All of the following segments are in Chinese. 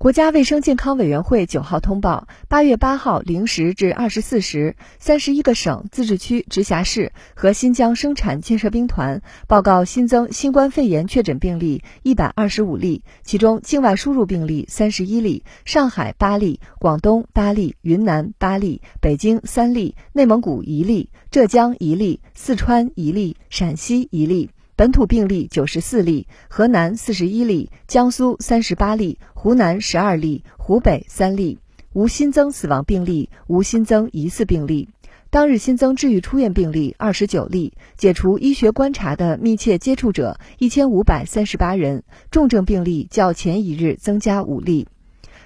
国家卫生健康委员会九号通报：八月八号零时至二十四时，三十一个省、自治区、直辖市和新疆生产建设兵团报告新增新冠肺炎确诊病例一百二十五例，其中境外输入病例三十一例，上海八例，广东八例，云南八例，北京三例，内蒙古一例，浙江一例，四川一例，陕西一例。本土病例九十四例，河南四十一例，江苏三十八例，湖南十二例，湖北三例，无新增死亡病例，无新增疑似病例。当日新增治愈出院病例二十九例，解除医学观察的密切接触者一千五百三十八人，重症病例较前一日增加五例。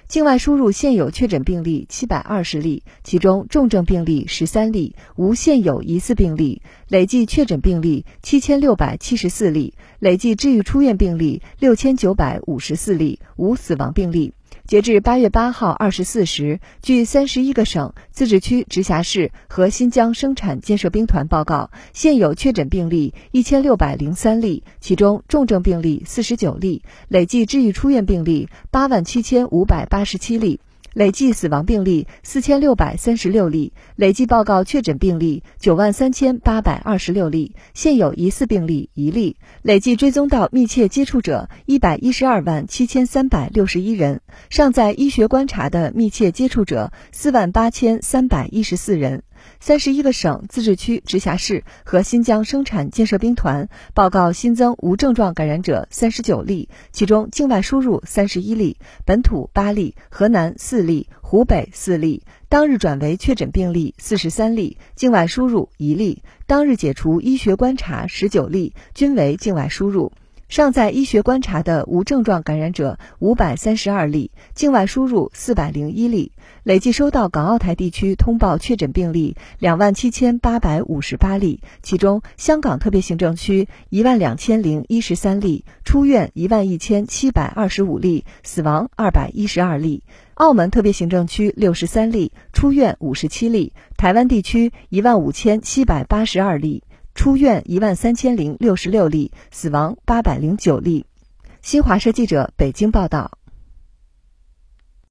境外输入现有确诊病例七百二十例，其中重症病例十三例，无现有疑似病例。累计确诊病例七千六百七十四例，累计治愈出院病例六千九百五十四例，无死亡病例。截至八月八号二十四时，据三十一个省、自治区、直辖市和新疆生产建设兵团报告，现有确诊病例一千六百零三例，其中重症病例四十九例，累计治愈出院病例八万七千五百八十七例。累计死亡病例四千六百三十六例，累计报告确诊病例九万三千八百二十六例，现有疑似病例一例，累计追踪到密切接触者一百一十二万七千三百六十一人，尚在医学观察的密切接触者四万八千三百一十四人。三十一个省、自治区、直辖市和新疆生产建设兵团报告新增无症状感染者三十九例，其中境外输入三十一例，本土八例，河南四例，湖北四例。当日转为确诊病例四十三例，境外输入一例。当日解除医学观察十九例，均为境外输入。尚在医学观察的无症状感染者五百三十二例，境外输入四百零一例。累计收到港澳台地区通报确诊病例两万七千八百五十八例，其中香港特别行政区一万两千零一十三例，出院一万一千七百二十五例，死亡二百一十二例；澳门特别行政区六十三例，出院五十七例；台湾地区一万五千七百八十二例。出院一万三千零六十六例，死亡八百零九例。新华社记者北京报道。